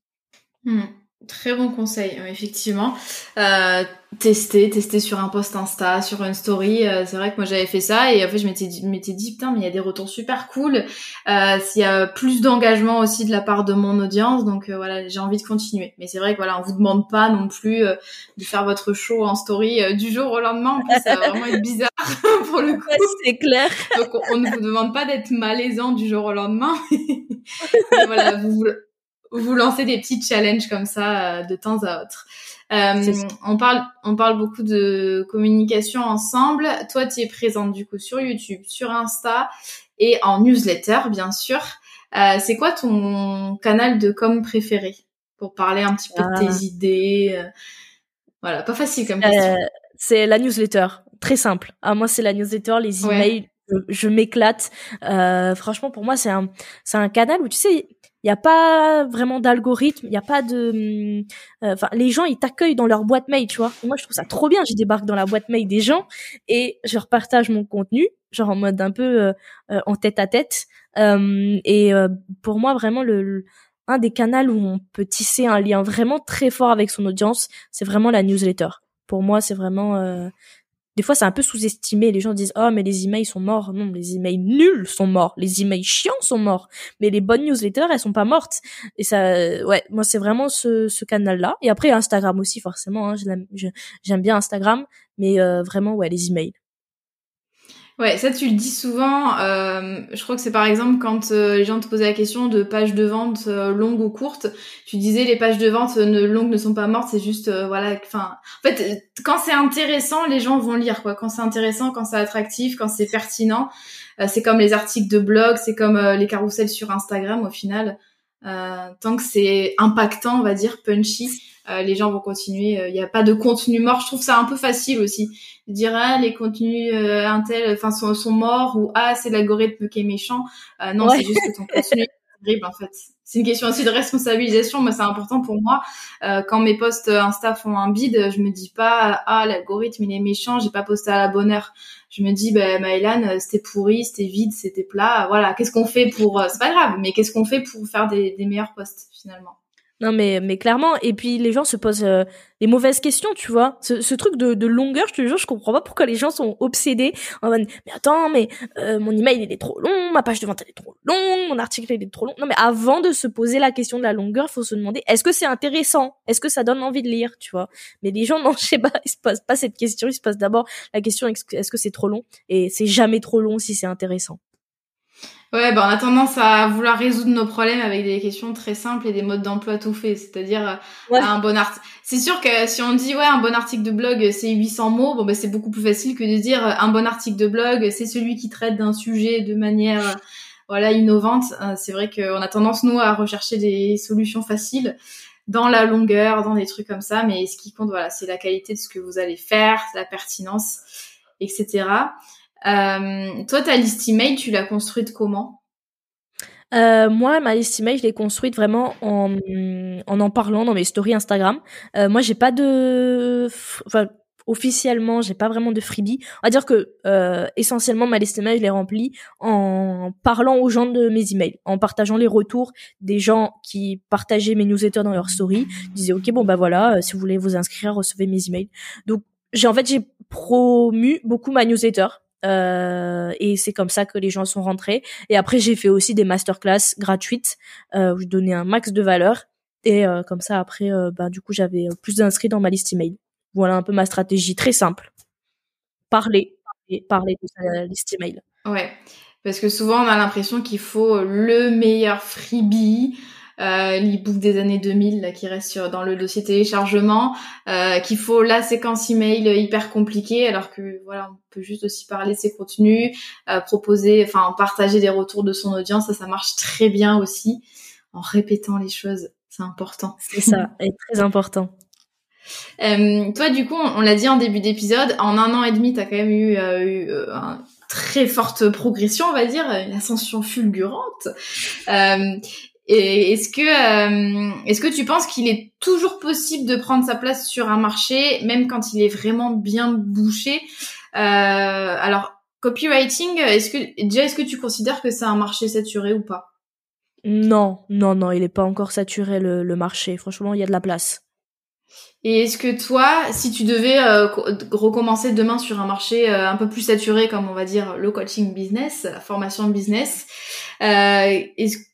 Hmm. Très bon conseil, effectivement. Euh, tester, tester sur un post Insta, sur une story. Euh, c'est vrai que moi j'avais fait ça et en fait je m'étais dit, putain mais il y a des retours super cool. Euh, S'il y a plus d'engagement aussi de la part de mon audience, donc euh, voilà j'ai envie de continuer. Mais c'est vrai que voilà on vous demande pas non plus euh, de faire votre show en story du jour au lendemain. En plus ça va vraiment être bizarre pour le coup. c'est clair. Donc on, ne vous demande pas d'être malaisant du jour au lendemain. voilà vous vous lancez des petits challenges comme ça euh, de temps à autre. Euh, on parle, on parle beaucoup de communication ensemble. Toi, tu es présente du coup sur YouTube, sur Insta et en newsletter, bien sûr. Euh, c'est quoi ton canal de com préféré? Pour parler un petit peu de tes ah. idées Voilà, pas facile comme question. c'est la newsletter, très simple. Ah, moi, c'est la newsletter, les emails. Je, m'éclate. franchement, pour moi, c'est un, c'est un canal où tu sais, il y a pas vraiment d'algorithme, il y a pas de euh, enfin les gens ils t'accueillent dans leur boîte mail, tu vois. moi je trouve ça trop bien, je débarque dans la boîte mail des gens et je repartage mon contenu, genre en mode un peu euh, euh, en tête à tête et pour moi vraiment le, un des canaux où on peut tisser un lien vraiment très fort avec son audience, c'est vraiment la newsletter. Pour moi, c'est vraiment des fois c'est un peu sous-estimé. Les gens disent oh mais les emails sont morts. Non, les emails nuls sont morts. Les emails chiants sont morts. Mais les bonnes newsletters elles sont pas mortes. Et ça, ouais, moi c'est vraiment ce, ce canal-là. Et après Instagram aussi forcément. Hein, J'aime bien Instagram, mais euh, vraiment ouais les emails. Ouais, ça tu le dis souvent. Euh, je crois que c'est par exemple quand euh, les gens te posaient la question de pages de vente euh, longues ou courtes, tu disais les pages de vente ne, longues ne sont pas mortes, c'est juste voilà. Enfin, en fait, quand c'est intéressant, les gens vont lire quoi. Quand c'est intéressant, quand c'est attractif, quand c'est pertinent, c'est comme les articles de blog, c'est comme les carousels sur Instagram au final. tant que c'est impactant, on va dire punchy, les gens vont continuer. Il n'y a pas de contenu mort. Je trouve ça un peu facile aussi dire ah les contenus euh, intel enfin sont, sont morts ou ah c'est l'algorithme qui est méchant. Euh, non c'est juste que ton contenu est terrible en fait. C'est une question aussi de responsabilisation. Mais c'est important pour moi. Euh, quand mes posts insta font un bid je me dis pas ah l'algorithme il est méchant j'ai pas posté à la bonne heure. Je me dis ben Maëlan c'était pourri c'était vide c'était plat. Voilà qu'est-ce qu'on fait pour c'est pas grave mais qu'est-ce qu'on fait pour faire des, des meilleurs posts finalement? Non mais mais clairement. Et puis les gens se posent euh, les mauvaises questions tu vois. Ce, ce truc de, de, longueur je te jure je comprends pas pourquoi les gens sont obsédés en mode mais attends mais euh, mon email il est trop long ma page de vente elle est trop longue mon article il est trop long non mais avant de se poser la question de la longueur faut se demander est-ce que c'est intéressant? Est-ce que ça donne envie de lire tu vois? Mais les gens non je sais pas ils se posent pas cette question. Ils se posent d'abord la question est-ce que c'est trop long? Et c'est jamais trop long si c'est intéressant Ouais, bah on a tendance à vouloir résoudre nos problèmes avec des questions très simples et des modes d'emploi tout faits. C'est-à-dire euh, un bon article. C'est sûr que si on dit ouais un bon article de blog c'est 800 mots, bon bah c'est beaucoup plus facile que de dire euh, un bon article de blog c'est celui qui traite d'un sujet de manière euh, voilà innovante. c'est vrai qu'on a tendance nous à rechercher des solutions faciles dans la longueur, dans des trucs comme ça. Mais ce qui compte voilà c'est la qualité de ce que vous allez faire, la pertinence, etc. Euh, toi, ta liste email, tu l'as construite comment? Euh, moi, ma liste email, je l'ai construite vraiment en, en en parlant dans mes stories Instagram. Euh, moi, j'ai pas de, enfin, officiellement, j'ai pas vraiment de freebie. On va dire que euh, essentiellement ma liste email, je l'ai remplie en parlant aux gens de mes emails, en partageant les retours des gens qui partageaient mes newsletters dans leurs stories. Ils disaient ok bon bah voilà, euh, si vous voulez vous inscrire, recevez mes emails. Donc j'ai en fait j'ai promu beaucoup ma newsletter. Euh, et c'est comme ça que les gens sont rentrés. Et après, j'ai fait aussi des masterclass gratuites euh, où je donnais un max de valeur. Et euh, comme ça, après, bah, du coup, j'avais plus d'inscrits dans ma liste email. Voilà un peu ma stratégie très simple. Parler, parler, parler de sa liste email. Ouais, parce que souvent, on a l'impression qu'il faut le meilleur freebie euh, l'ebook des années 2000 là, qui reste sur, dans le dossier téléchargement, euh, qu'il faut la séquence email hyper compliquée, alors que voilà, on peut juste aussi parler de ses contenus, euh, proposer, enfin partager des retours de son audience, ça, ça marche très bien aussi en répétant les choses, c'est important. C'est ça, est très important. Euh, toi, du coup, on, l'a dit en début d'épisode, en un an et demi, tu as quand même eu, euh, eu euh, une très forte progression, on va dire, une ascension fulgurante. Et est-ce que euh, est-ce que tu penses qu'il est toujours possible de prendre sa place sur un marché, même quand il est vraiment bien bouché? Euh, Alors copywriting, est-ce que déjà est-ce que tu considères que c'est un marché saturé ou pas? Non, non, non, il est pas encore saturé le marché. Franchement, il y a de la place. Et est-ce que toi, si tu devais euh, recommencer demain sur un marché euh, un peu plus saturé, comme on va dire le coaching business, la formation business, euh,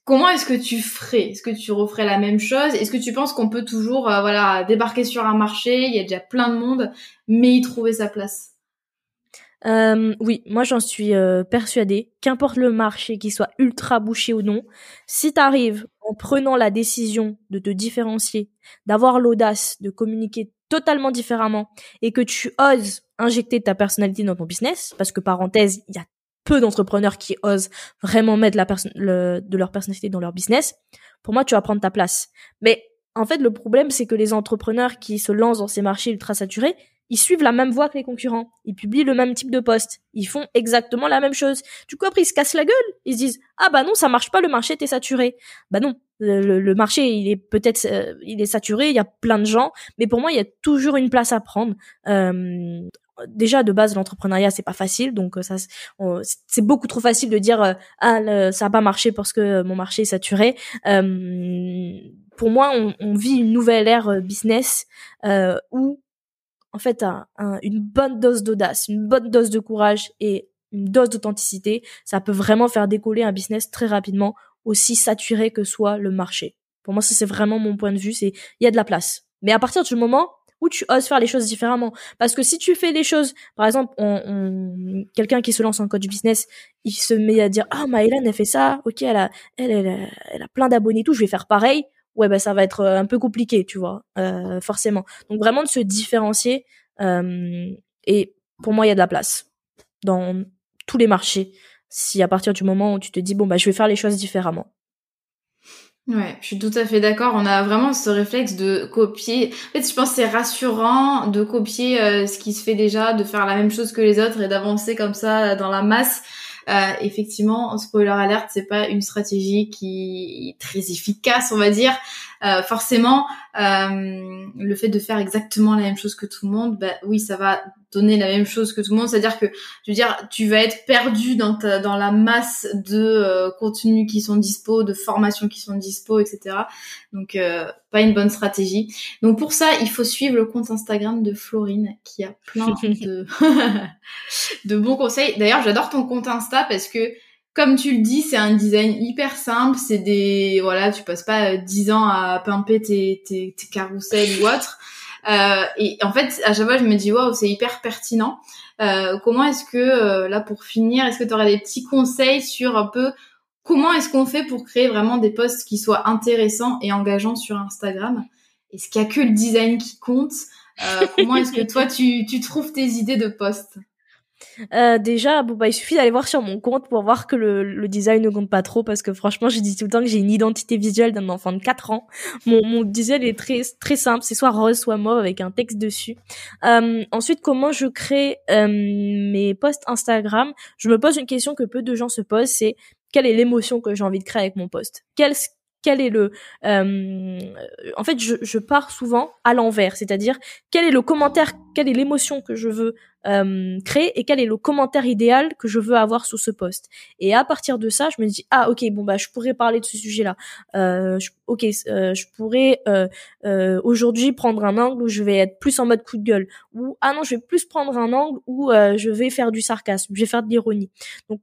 comment est-ce que tu ferais? Est-ce que tu referais la même chose? Est-ce que tu penses qu'on peut toujours, voilà, débarquer sur un marché? Il y a déjà plein de monde, mais y trouver sa place. Oui, moi j'en suis persuadée. Qu'importe le marché, qu'il soit ultra bouché ou non, si tu arrives en prenant la décision de te différencier, d'avoir l'audace de communiquer totalement différemment et que tu oses injecter ta personnalité dans ton business, parce que parenthèse, il y a peu d'entrepreneurs qui osent vraiment mettre de leur personnalité dans leur business. Pour moi, tu vas prendre ta place. Mais en fait, le problème, c'est que les entrepreneurs qui se lancent dans ces marchés ultra saturés, ils suivent la même voie que les concurrents. Ils publient le même type de poste. Ils font exactement la même chose. Du coup, après, ils se cassent la gueule. Ils se disent, ah bah non, ça marche pas, le marché est saturé. Bah non, le, marché, il est peut-être, euh, il est saturé, il y a plein de gens, mais pour moi, il y a toujours une place à prendre. Euh, déjà de base l'entrepreneuriat c'est pas facile donc euh, ça c'est beaucoup trop facile de dire ah ça a pas marché parce que mon marché est saturé pour moi on, on, vit une nouvelle ère business où en fait une bonne dose d'audace, une bonne dose de courage et une dose d'authenticité, ça peut vraiment faire décoller un business très rapidement, aussi saturé que soit le marché. Pour moi, ça c'est vraiment mon point de vue, c'est il y a de la place. Mais à partir du moment où tu oses faire les choses différemment, parce que si tu fais les choses, par exemple, on, quelqu'un qui se lance en code business, il se met à dire ah Maëlan elle fait ça, ok elle a elle elle, elle a plein d'abonnés tout, je vais faire pareil ouais bah ça va être euh, un peu compliqué tu vois euh, forcément donc vraiment de se différencier euh, et pour moi il y a de la place dans tous les marchés si à partir du moment où tu te dis bon bah je vais faire les choses différemment Ouais, je suis tout à fait d'accord. On a vraiment ce réflexe de copier. En fait, je pense que c'est rassurant de copier ce qui se fait déjà, de faire la même chose que les autres et d'avancer comme ça dans la masse. Euh, effectivement, spoiler alerte, c'est pas une stratégie qui est très efficace, on va dire. Euh, forcément, euh, le fait de faire exactement la même chose que tout le monde, bah oui, ça va donner la même chose que tout le monde. C'est-à-dire que, je veux dire, tu vas être perdu dans ta, dans la masse de euh, contenus qui sont dispo, de formations qui sont dispo, etc. Donc, euh, pas une bonne stratégie. Donc pour ça, il faut suivre le compte Instagram de Florine qui a plein de de bons conseils. D'ailleurs, j'adore ton compte Insta parce que comme tu le dis, c'est un design hyper simple. C'est des voilà, tu passes pas 10 ans à pimper tes tes, tes carousels ou autre. Euh, et en fait, à chaque fois, je me dis waouh, c'est hyper pertinent. Euh, comment est-ce que euh, là, pour finir, est-ce que tu aurais des petits conseils sur un peu comment est-ce qu'on fait pour créer vraiment des posts qui soient intéressants et engageants sur Instagram? Est-ce qu'il y a que le design qui compte? Euh, Comment est-ce que toi, tu, tu trouves tes idées de posts? Euh, déjà, bon bah il suffit d'aller voir sur mon compte pour voir que le, le, design ne compte pas trop parce que franchement, je dis tout le temps que j'ai une identité visuelle d'un enfant de 4 ans. Mon, mon design est très très simple, c'est soit rose, soit mauve avec un texte dessus. Euh, ensuite, comment je crée euh, mes posts Instagram? Je me pose une question que peu de gens se posent, c'est quelle est l'émotion que j'ai envie de créer avec mon post? Quel est le euh, en fait je, pars souvent à l'envers c'est-à-dire quel est le commentaire quelle est l'émotion que je veux euh, créer et quel est le commentaire idéal que je veux avoir sous ce poste. Et à partir de ça je me dis ah ok bon bah je pourrais parler de ce sujet là euh, ok je pourrais aujourd'hui prendre un angle où je vais être plus en mode coup de gueule ou ah non je vais plus prendre un angle où je vais faire du sarcasme je vais faire de l'ironie. Donc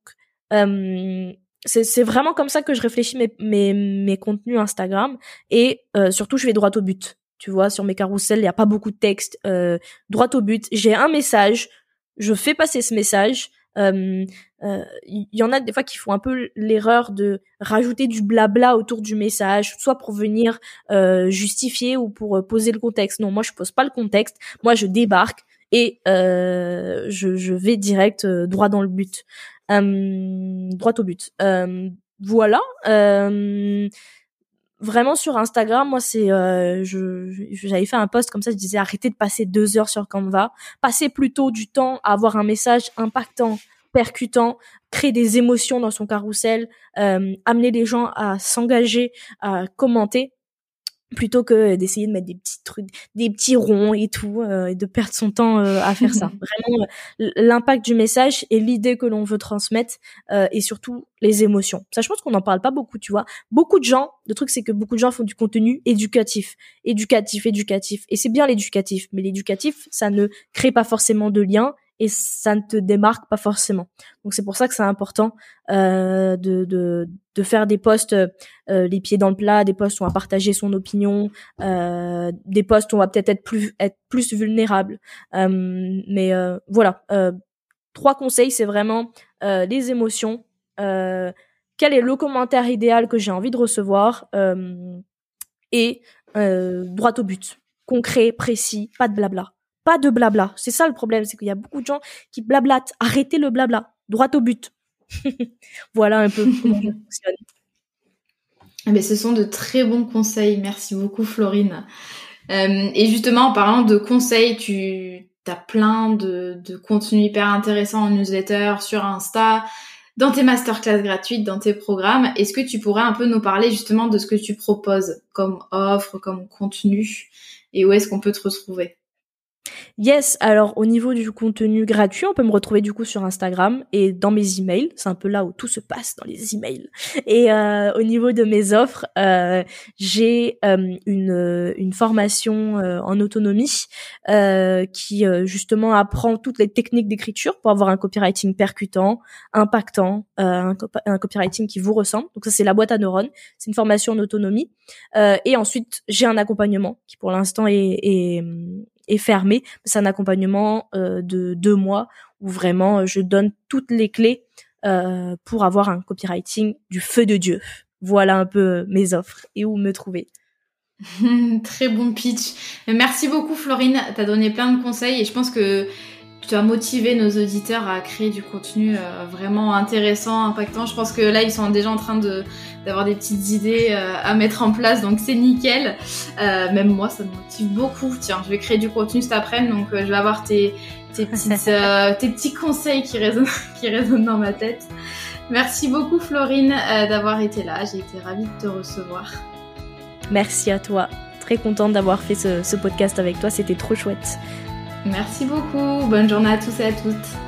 c'est vraiment comme ça que je réfléchis mes, mes, mes contenus Instagram et euh, surtout je vais droit au but. Tu vois, sur mes carousels, il n'y a pas beaucoup de texte. Euh, droit au but. J'ai un message, je fais passer ce message. Il euh, euh, y, en a des fois qui font un peu l'erreur de rajouter du blabla autour du message, soit pour venir euh, justifier ou pour poser le contexte. Non, moi je pose pas le contexte. Moi je débarque et je, je vais direct droit dans le but euh, droit au but. Euh, voilà. Euh, vraiment sur Instagram, moi c'est, euh, je, j'avais fait un post comme ça, je disais arrêtez de passer deux heures sur Canva, passez plutôt du temps à avoir un message impactant, percutant, créer des émotions dans son carrousel, euh, amener les gens à s'engager, à commenter plutôt que d'essayer de mettre des petits trucs, des petits ronds et tout, euh, et de perdre son temps euh, à faire ça. Vraiment, euh, l'impact du message et l'idée que l'on veut transmettre, et surtout les émotions. Ça, je pense qu'on n'en parle pas beaucoup, tu vois. Beaucoup de gens, le truc c'est que beaucoup de gens font du contenu éducatif, éducatif, éducatif, et c'est bien l'éducatif, mais l'éducatif, ça ne crée pas forcément de lien et ça ne te démarque pas forcément. Donc c'est pour ça que c'est important euh, de, de, de, faire des posts euh, les pieds dans le plat, des posts où on va partager son opinion, euh, des posts où on va peut-être être plus être plus vulnérable. Euh, mais euh, voilà, trois conseils, c'est vraiment les émotions. quel est le commentaire idéal que j'ai envie de recevoir et droit au but, concret, précis, pas de blabla pas de blabla. C'est ça le problème, c'est qu'il y a beaucoup de gens qui blablatent. Arrêtez le blabla, droit au but. voilà un peu comment ça fonctionne. Mais eh ce sont de très bons conseils. Merci beaucoup, Florine. Euh, et justement, en parlant de conseils, tu as plein de, de contenus hyper intéressants en newsletter, sur Insta, dans tes masterclass gratuites, dans tes programmes. Est-ce que tu pourrais un peu nous parler justement de ce que tu proposes comme offre, comme contenu et où est-ce qu'on peut te retrouver? Yes, alors au niveau du contenu gratuit, on peut me retrouver du coup sur Instagram et dans mes emails. C'est un peu là où tout se passe dans les emails. Et euh, au niveau de mes offres, euh, j'ai euh, une, une formation en autonomie qui justement apprend toutes les techniques d'écriture pour avoir un copywriting percutant, impactant, un, un, copywriting qui vous ressemble. Donc ça c'est la boîte à neurones. C'est une formation en autonomie. et ensuite j'ai un accompagnement qui pour l'instant est, est est fermé. C'est un accompagnement euh, de deux mois où vraiment euh, je donne toutes les clés euh, pour avoir un copywriting du feu de Dieu. Voilà un peu mes offres et où me trouver. Très bon pitch. Merci beaucoup Florine, tu as donné plein de conseils et je pense que tu as motivé nos auditeurs à créer du contenu vraiment intéressant, impactant. Je pense que là, ils sont déjà en train de d'avoir des petites idées euh, à mettre en place, donc c'est nickel. Euh, même moi, ça me motive beaucoup. Tiens, je vais créer du contenu cet après-midi, donc euh, je vais avoir tes, tes, petites, tes petits conseils qui résonnent, qui résonnent dans ma tête. Merci beaucoup Florine d'avoir été là, j'ai été ravie de te recevoir. Merci à toi, très contente d'avoir fait ce, ce podcast avec toi, c'était trop chouette. Merci beaucoup. Bonne journée à tous et à toutes.